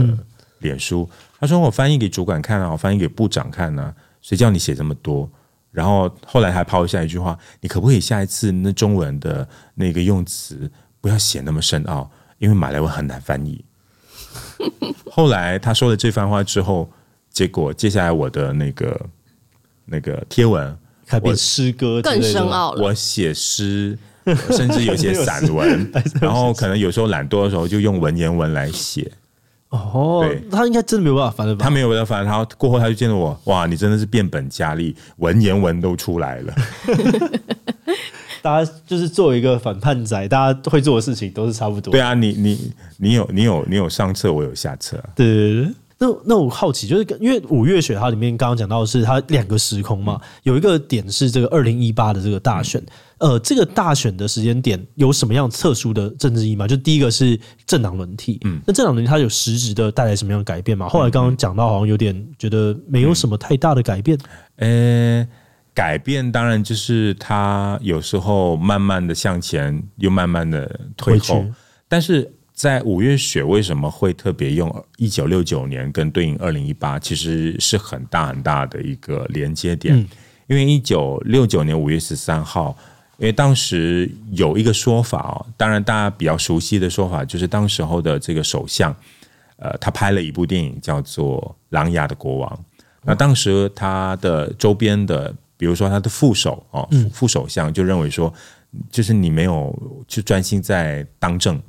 脸书？嗯、他说我翻译给主管看啊，我翻译给部长看啊。谁叫你写这么多？然后后来还抛下一句话：你可不可以下一次那中文的那个用词不要写那么深奥，因为马来文很难翻译。后来他说了这番话之后，结果接下来我的那个那个贴文。开篇诗歌更深奥了。我写诗，甚至有些散文，然后可能有时候懒惰的时候就用文言文来写。哦，对，他应该真的没有办法翻了吧？他没有办法翻，然后过后他就见到我，哇，你真的是变本加厉，文言文都出来了。大家就是作为一个反叛仔，大家会做的事情都是差不多。对啊，你你你有你有你有上册，我有下册。对对对。那那我好奇，就是因为五月雪它里面刚刚讲到的是它两个时空嘛，有一个点是这个二零一八的这个大选，呃，这个大选的时间点有什么样特殊的政治意义吗？就第一个是政党轮替，嗯，那政党轮替它有实质的带来什么样的改变吗？后来刚刚讲到好像有点觉得没有什么太大的改变，呃，改变当然就是它有时候慢慢的向前，又慢慢的退后，但是。在五月雪为什么会特别用一九六九年跟对应二零一八，其实是很大很大的一个连接点。因为一九六九年五月十三号，因为当时有一个说法哦，当然大家比较熟悉的说法就是当时候的这个首相，呃，他拍了一部电影叫做《琅琊的国王》。那当时他的周边的，比如说他的副手哦，副首相就认为说，就是你没有去专心在当政。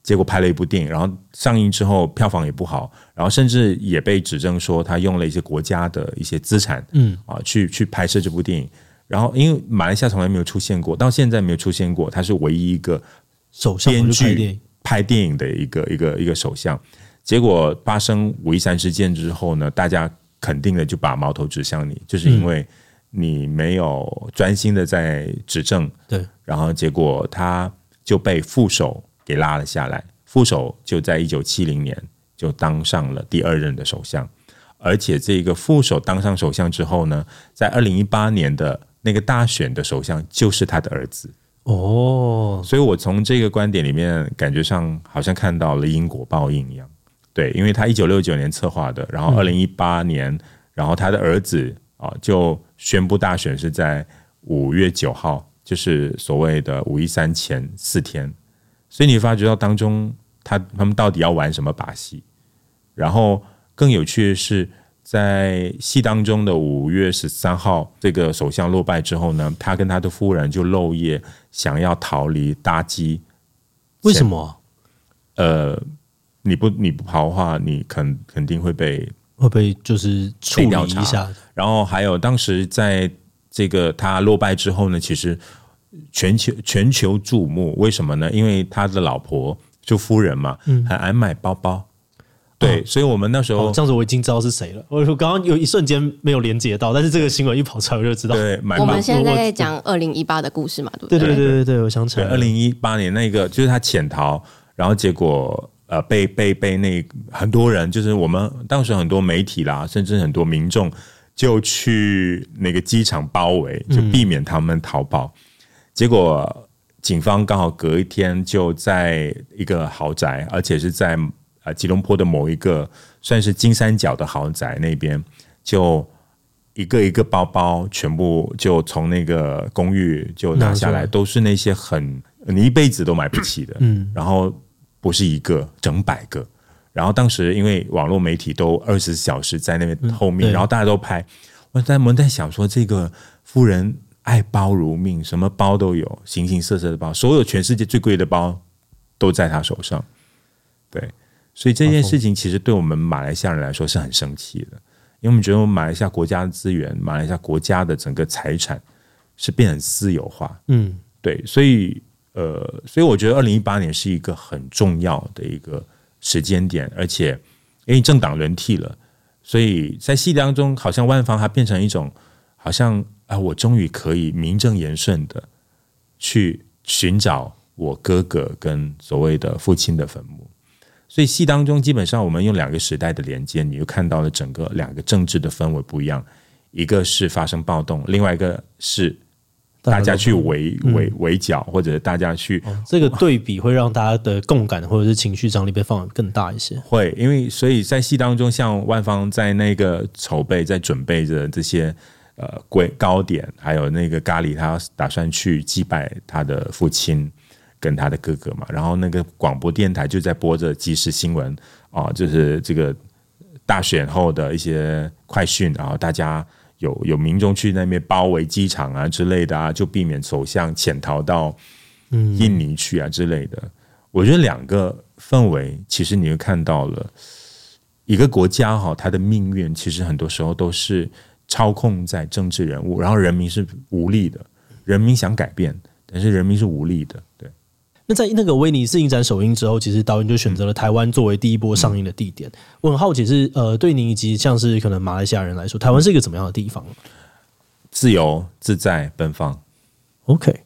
结果拍了一部电影，然后上映之后票房也不好，然后甚至也被指证说他用了一些国家的一些资产，嗯啊，去去拍摄这部电影。然后因为马来西亚从来没有出现过，到现在没有出现过，他是唯一一个首相编剧拍电影的一个一个一个首相。结果发生五一三事件之后呢，大家肯定的就把矛头指向你，就是因为你没有专心的在执政，对，然后结果他就被副手。给拉了下来，副手就在一九七零年就当上了第二任的首相，而且这个副手当上首相之后呢，在二零一八年的那个大选的首相就是他的儿子哦，所以我从这个观点里面感觉上好像看到了因果报应一样，对，因为他一九六九年策划的，然后二零一八年，然后他的儿子啊就宣布大选是在五月九号，就是所谓的五一三前四天。所以你发觉到当中他他们到底要玩什么把戏？然后更有趣的是，在戏当中的五月十三号，这个首相落败之后呢，他跟他的夫人就漏夜想要逃离搭机。为什么？呃，你不你不跑的话，你肯肯定会被会被就是处理一下。然后还有当时在这个他落败之后呢，其实。全球全球瞩目，为什么呢？因为他的老婆就夫人嘛，嗯很爱买包包。对，所以我们那时候这样子，我已经知道是谁了。我说刚刚有一瞬间没有连接到，但是这个新闻一跑出来，我就知道。对，我们现在在讲二零一八的故事嘛，对不对？对对对对对，我想起来，二零一八年那个就是他潜逃，然后结果呃被被被那很多人，就是我们当时很多媒体啦，甚至很多民众就去那个机场包围，就避免他们逃跑。结果警方刚好隔一天就在一个豪宅，而且是在呃吉隆坡的某一个算是金三角的豪宅那边，就一个一个包包全部就从那个公寓就拿下来，都是那些很你一辈子都买不起的，嗯，然后不是一个，整百个，然后当时因为网络媒体都二十四小时在那边后面，然后大家都拍，我在我们在想说这个夫人。爱包如命，什么包都有，形形色色的包，所有全世界最贵的包都在他手上。对，所以这件事情其实对我们马来西亚人来说是很生气的，因为我们觉得我们马来西亚国家的资源，马来西亚国家的整个财产是变成私有化。嗯，对，所以呃，所以我觉得二零一八年是一个很重要的一个时间点，而且因为政党轮替了，所以在戏当中，好像万方它变成一种，好像啊，我终于可以名正言顺的去寻找我哥哥跟所谓的父亲的坟墓。所以戏当中基本上我们用两个时代的连接，你就看到了整个两个政治的氛围不一样，一个是发生暴动，另外一个是。大家去围围围剿，或者大家去、哦，这个对比会让大家的共感或者是情绪张力被放得更大一些。会，因为所以在戏当中，像万方在那个筹备、在准备着这些呃贵糕点，还有那个咖喱，他打算去祭拜他的父亲跟他的哥哥嘛。然后那个广播电台就在播着即时新闻啊，就是这个大选后的一些快讯，然后大家。有有民众去那边包围机场啊之类的啊，就避免首相潜逃到印尼去啊之类的。嗯、我觉得两个氛围，其实你会看到了一个国家哈，它的命运其实很多时候都是操控在政治人物，然后人民是无力的，人民想改变，但是人民是无力的，对。那在那个威尼斯影展首映之后，其实导演就选择了台湾作为第一波上映的地点。嗯、我很好奇是，呃，对你以及像是可能马来西亚人来说，台湾是一个怎么样的地方？自由自在奔放。OK，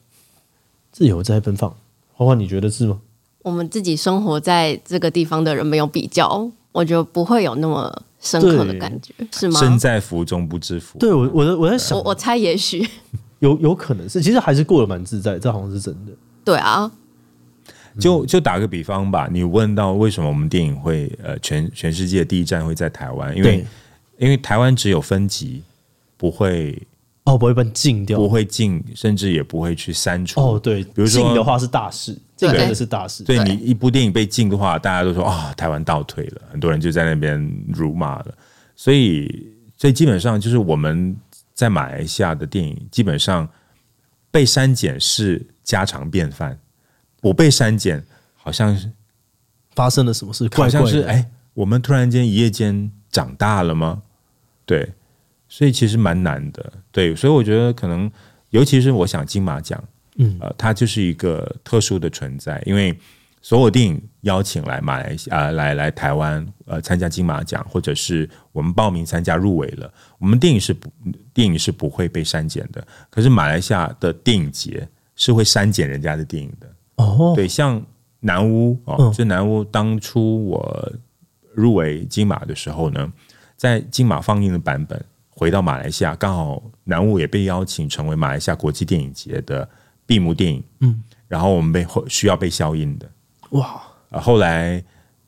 自由自在奔放。花花，你觉得是吗？我们自己生活在这个地方的人没有比较，我觉得不会有那么深刻的感觉，是吗？身在福中不知福。对我，我我在想，我我猜也许 有有可能是，其实还是过得蛮自在，这好像是真的。对啊。就就打个比方吧，你问到为什么我们电影会呃全全世界第一站会在台湾？因为因为台湾只有分级，不会哦，不会被禁掉，不会禁，甚至也不会去删除。哦，对，比如说禁的话是大事，这个真的是大事。所以你一部电影被禁的话，大家都说啊、哦，台湾倒退了，很多人就在那边辱骂了。所以所以基本上就是我们在马来西亚的电影，基本上被删减是家常便饭。我被删减，好像是发生了什么事？好像是哎，我们突然间一夜间长大了吗？对，所以其实蛮难的。对，所以我觉得可能，尤其是我想金马奖，嗯，呃，它就是一个特殊的存在，因为所有电影邀请来马来西亚，呃，来来台湾，呃，参加金马奖，或者是我们报名参加入围了，我们电影是不电影是不会被删减的。可是马来西亚的电影节是会删减人家的电影的。哦，对，像南屋哦，这南屋当初我入围金马的时候呢，在金马放映的版本回到马来西亚，刚好南屋也被邀请成为马来西亚国际电影节的闭幕电影，嗯，然后我们被需要被消音的，哇，后来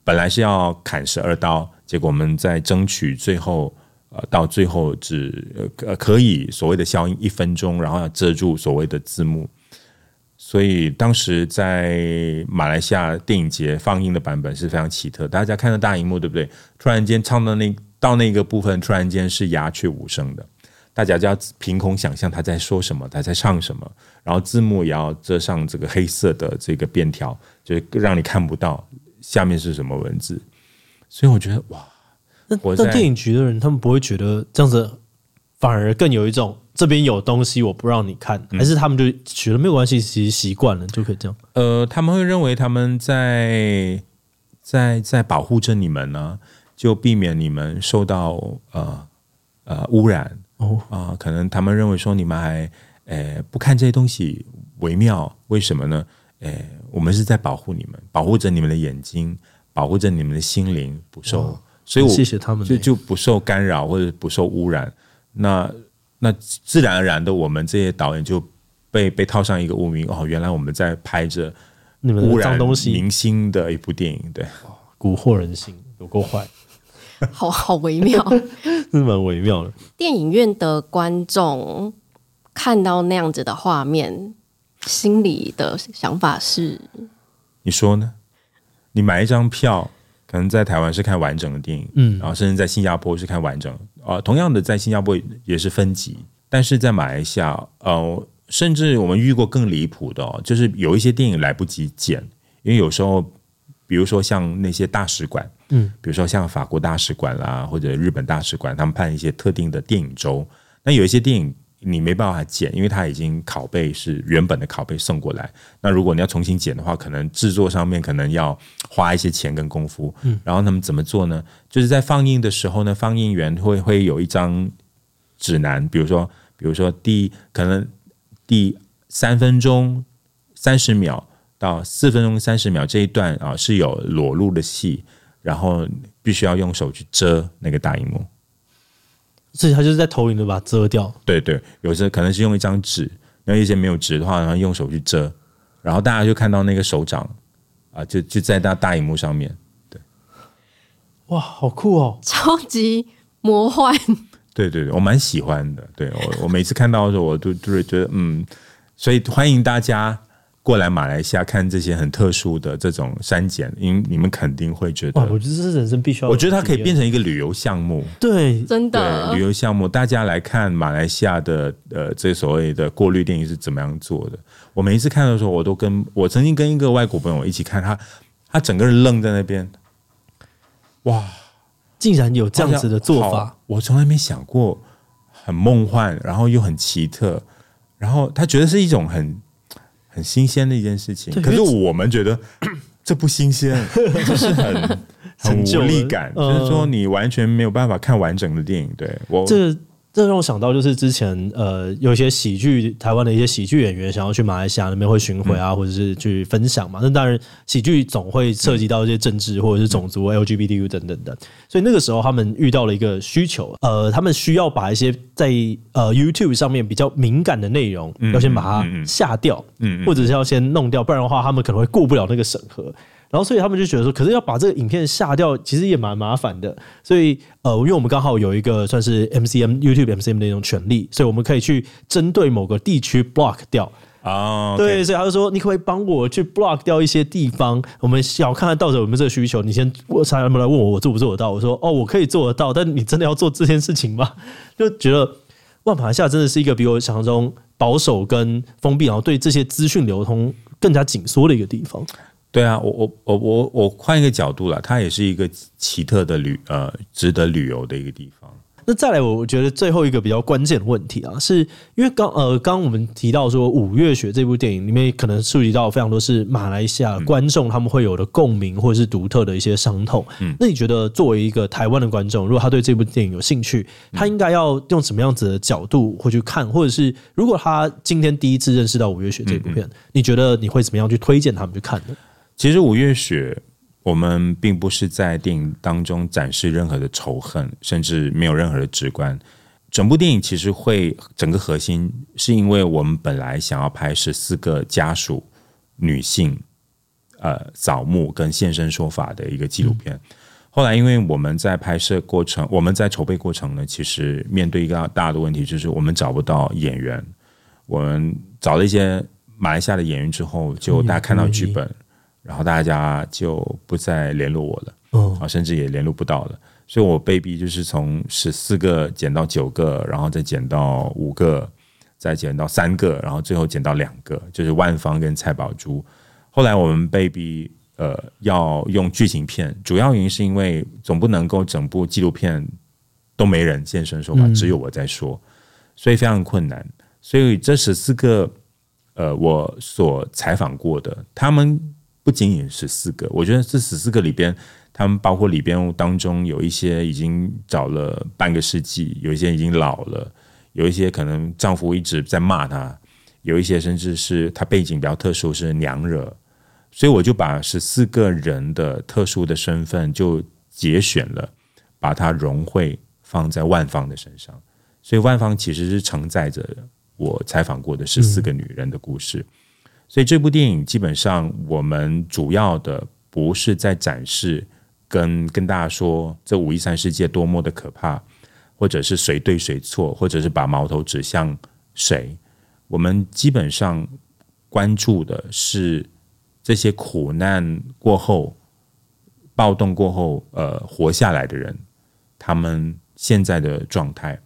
本来是要砍十二刀，结果我们在争取最后呃到最后只呃可以所谓的消音一分钟，然后要遮住所谓的字幕。所以当时在马来西亚电影节放映的版本是非常奇特，大家看到大荧幕对不对？突然间唱到那到那个部分，突然间是鸦雀无声的，大家就要凭空想象他在说什么，他在唱什么，然后字幕也要遮上这个黑色的这个便条，就让你看不到下面是什么文字。所以我觉得哇，那那电影局的人他们不会觉得这样子反而更有一种。这边有东西，我不让你看，还是他们就觉得没有关系，其实习惯了就可以这样。呃，他们会认为他们在在在保护着你们呢，就避免你们受到呃呃污染哦啊、呃，可能他们认为说你们还呃不看这些东西为妙，为什么呢？诶，我们是在保护你们，保护着你们的眼睛，保护着你们的心灵不受，哦、所以我谢谢他们，就就不受干扰或者不受污染。那那自然而然的，我们这些导演就被被套上一个污名哦，原来我们在拍着污染东西明星的一部电影，对，蛊惑人心，有够坏，好好微妙，是蛮微妙的。电影院的观众看到那样子的画面，心里的想法是，你说呢？你买一张票，可能在台湾是看完整的电影，嗯，然后甚至在新加坡是看完整。啊，同样的，在新加坡也是分级，但是在马来西亚，呃，甚至我们遇过更离谱的哦，就是有一些电影来不及剪，因为有时候比如说像那些大使馆，嗯，比如说像法国大使馆啦，或者日本大使馆，他们办一些特定的电影周，那有一些电影。你没办法剪，因为它已经拷贝是原本的拷贝送过来。那如果你要重新剪的话，可能制作上面可能要花一些钱跟功夫。嗯，然后他们怎么做呢？就是在放映的时候呢，放映员会会有一张指南，比如说，比如说第可能第三分钟三十秒到四分钟三十秒这一段啊是有裸露的戏，然后必须要用手去遮那个大荧幕。所以他就是在投影的把它遮掉。对对，有时候可能是用一张纸，那一些没有纸的话，然后用手去遮，然后大家就看到那个手掌啊，就就在大大荧幕上面。对，哇，好酷哦，超级魔幻。对对对，我蛮喜欢的。对我，我每次看到的时候，我都都是觉得嗯，所以欢迎大家。过来马来西亚看这些很特殊的这种删减，因为你们肯定会觉得，哇，我觉得这是人生必须要。我觉得它可以变成一个旅游项目，对，真的对旅游项目，大家来看马来西亚的呃，这所谓的过滤电影是怎么样做的。我每一次看的时候，我都跟我曾经跟一个外国朋友一起看，他他整个人愣在那边，哇，竟然有这样子的做法，我从来没想过，很梦幻，然后又很奇特，然后他觉得是一种很。很新鲜的一件事情，可是我们觉得 这不新鲜，就是很 很无力感，就是说你完全没有办法看完整的电影。对我这。这让我想到，就是之前呃，有一些喜剧，台湾的一些喜剧演员想要去马来西亚那边会巡回啊，嗯、或者是去分享嘛。那当然，喜剧总会涉及到一些政治或者是种族、LGBTQ 等等的。所以那个时候，他们遇到了一个需求，呃，他们需要把一些在呃 YouTube 上面比较敏感的内容，要先把它下掉，嗯，或者是要先弄掉，不然的话，他们可能会过不了那个审核。然后，所以他们就觉得说，可是要把这个影片下掉，其实也蛮麻烦的。所以，呃，因为我们刚好有一个算是 MCM YouTube MCM 的一种权利，所以我们可以去针对某个地区 block 掉啊。Oh, okay. 对，所以他就说，你可不可以帮我去 block 掉一些地方？我们想看看到时候有没有这个需求。你先我才来问我，我做不做得到？我说，哦，我可以做得到，但你真的要做这件事情吗？就觉得万，马来西亚真的是一个比我想象中保守跟封闭，然后对这些资讯流通更加紧缩的一个地方。对啊，我我我我我换一个角度了，它也是一个奇特的旅呃，值得旅游的一个地方。那再来，我我觉得最后一个比较关键的问题啊，是因为刚呃刚我们提到说《五月雪》这部电影里面可能涉及到非常多是马来西亚观众他们会有的共鸣或者是独特的一些伤痛。嗯，那你觉得作为一个台湾的观众，如果他对这部电影有兴趣，他应该要用什么样子的角度会去看，或者是如果他今天第一次认识到《五月雪》这部片，你觉得你会怎么样去推荐他们去看呢？其实《五月雪》，我们并不是在电影当中展示任何的仇恨，甚至没有任何的直观。整部电影其实会整个核心，是因为我们本来想要拍十四个家属女性，呃，扫墓跟现身说法的一个纪录片。后来，因为我们在拍摄过程，我们在筹备过程呢，其实面对一个大的问题，就是我们找不到演员。我们找了一些马来西亚的演员之后，就大家看到剧本。然后大家就不再联络我了，嗯，啊，甚至也联络不到了，所以我被逼就是从十四个减到九个，然后再减到五个，再减到三个，然后最后减到两个，就是万芳跟蔡宝珠。后来我们被逼呃要用剧情片，主要原因是因为总不能够整部纪录片都没人现身说法，只有我在说，所以非常困难。所以这十四个呃我所采访过的他们。不仅仅是四个，我觉得这十四个里边，他们包括里边当中有一些已经找了半个世纪，有一些已经老了，有一些可能丈夫一直在骂她，有一些甚至是她背景比较特殊，是娘惹，所以我就把十四个人的特殊的身份就节选了，把它融汇放在万芳的身上，所以万芳其实是承载着我采访过的十四个女人的故事。所以这部电影基本上，我们主要的不是在展示跟跟大家说这五一三世界多么的可怕，或者是谁对谁错，或者是把矛头指向谁。我们基本上关注的是这些苦难过后、暴动过后，呃，活下来的人，他们现在的状态。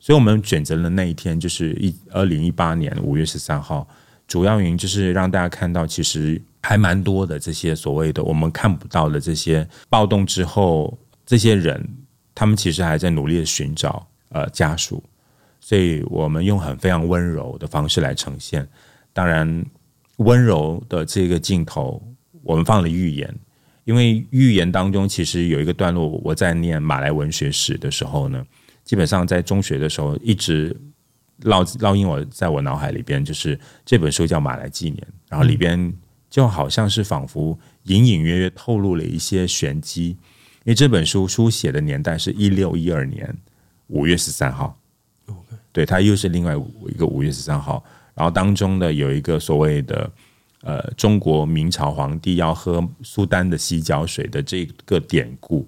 所以我们选择了那一天，就是一二零一八年五月十三号。主要原因就是让大家看到，其实还蛮多的这些所谓的我们看不到的这些暴动之后，这些人他们其实还在努力的寻找呃家属，所以我们用很非常温柔的方式来呈现。当然，温柔的这个镜头，我们放了寓言，因为寓言当中其实有一个段落，我在念马来文学史的时候呢，基本上在中学的时候一直。烙烙印我在我脑海里边，就是这本书叫《马来纪年》，然后里边就好像是仿佛隐隐约约透露了一些玄机，因为这本书书写的年代是一六一二年五月十三号.对，它又是另外一个五月十三号，然后当中的有一个所谓的呃中国明朝皇帝要喝苏丹的洗脚水的这个典故，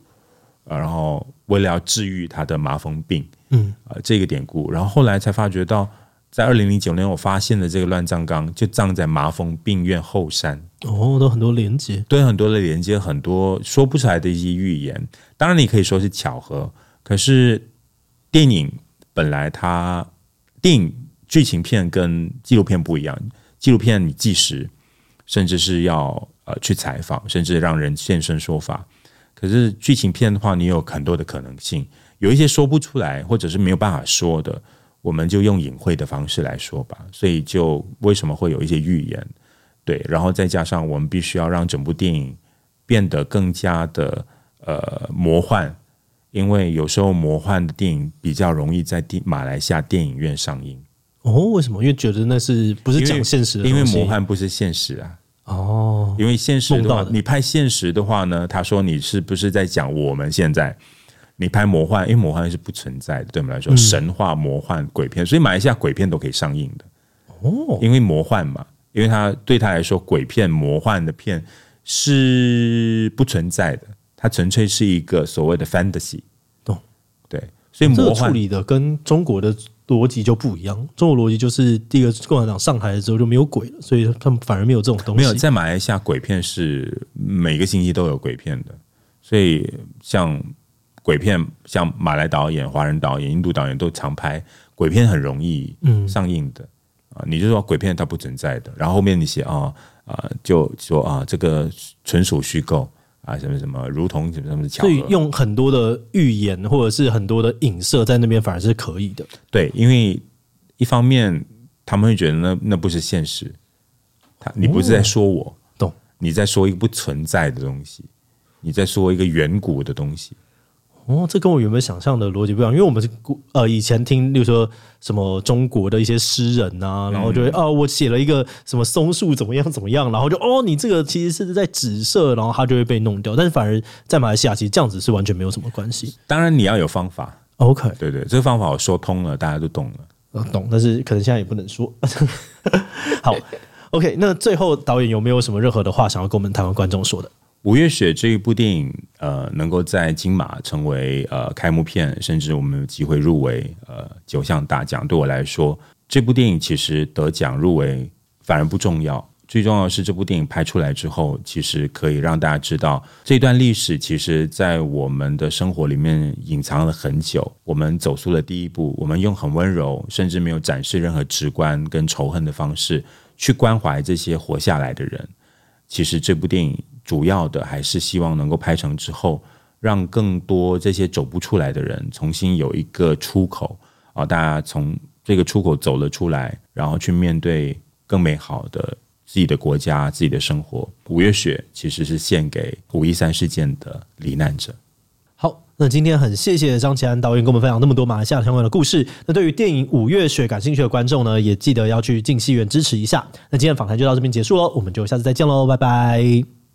呃然后为了要治愈他的麻风病。嗯，啊，这个典故，然后后来才发觉到，在二零零九年，我发现的这个乱葬岗就葬在麻风病院后山。哦，都很多连接，对，很多的连接，很多说不出来的一些预言。当然，你可以说是巧合，可是电影本来它电影剧情片跟纪录片不一样，纪录片你计时，甚至是要呃去采访，甚至让人现身说法。可是剧情片的话，你有很多的可能性。有一些说不出来，或者是没有办法说的，我们就用隐晦的方式来说吧。所以，就为什么会有一些预言？对，然后再加上我们必须要让整部电影变得更加的呃魔幻，因为有时候魔幻的电影比较容易在电马来西亚电影院上映。哦，为什么？因为觉得那是不是讲现实的？因为魔幻不是现实啊。哦，因为现实的话，你拍现实的话呢，他说你是不是在讲我们现在？你拍魔幻，因为魔幻是不存在的，对我们来说，神话、魔幻、鬼片，所以马来西亚鬼片都可以上映的。哦，因为魔幻嘛，因为他对他来说，鬼片、魔幻的片是不存在的，它纯粹是一个所谓的 fantasy。懂？对，所以魔幻处理的跟中国的逻辑就不一样。中国逻辑就是第一个共产党上台的时候就没有鬼了，所以他们反而没有这种东西。没有，在马来西亚鬼片是每个星期都有鬼片的，所以像。鬼片像马来导演、华人导演、印度导演都常拍鬼片，很容易上映的啊。你就说鬼片它不存在的，然后后面你写啊啊，就说啊这个纯属虚构啊，什么什么，如同什么什么巧合。所以用很多的预言或者是很多的影射在那边反而是可以的。对，因为一方面他们会觉得那那不是现实，他你不是在说我懂，你在说一个不存在的东西，你在说一个远古的东西。哦，这跟我原本想象的逻辑不一样，因为我们是呃以前听，例如说什么中国的一些诗人啊，然后就会哦，我写了一个什么松树怎么样怎么样，然后就哦，你这个其实是在指涉，然后它就会被弄掉。但是反而在马来西亚，其实这样子是完全没有什么关系。当然你要有方法，OK，对对，这个方法我说通了，大家都懂了，呃、懂。但是可能现在也不能说。好，OK，那最后导演有没有什么任何的话想要跟我们台湾观众说的？五月雪这一部电影，呃，能够在金马成为呃开幕片，甚至我们有机会入围呃九项大奖，对我来说，这部电影其实得奖入围反而不重要，最重要的是这部电影拍出来之后，其实可以让大家知道这段历史，其实在我们的生活里面隐藏了很久。我们走出了第一步，我们用很温柔，甚至没有展示任何直观跟仇恨的方式去关怀这些活下来的人。其实这部电影。主要的还是希望能够拍成之后，让更多这些走不出来的人重新有一个出口啊！大家从这个出口走了出来，然后去面对更美好的自己的国家、自己的生活。五月雪其实是献给五一三事件的罹难者。好，那今天很谢谢张启安导演跟我们分享那么多马来西亚相关的故事。那对于电影《五月雪》感兴趣的观众呢，也记得要去进戏院支持一下。那今天访谈就到这边结束喽，我们就下次再见喽，拜拜。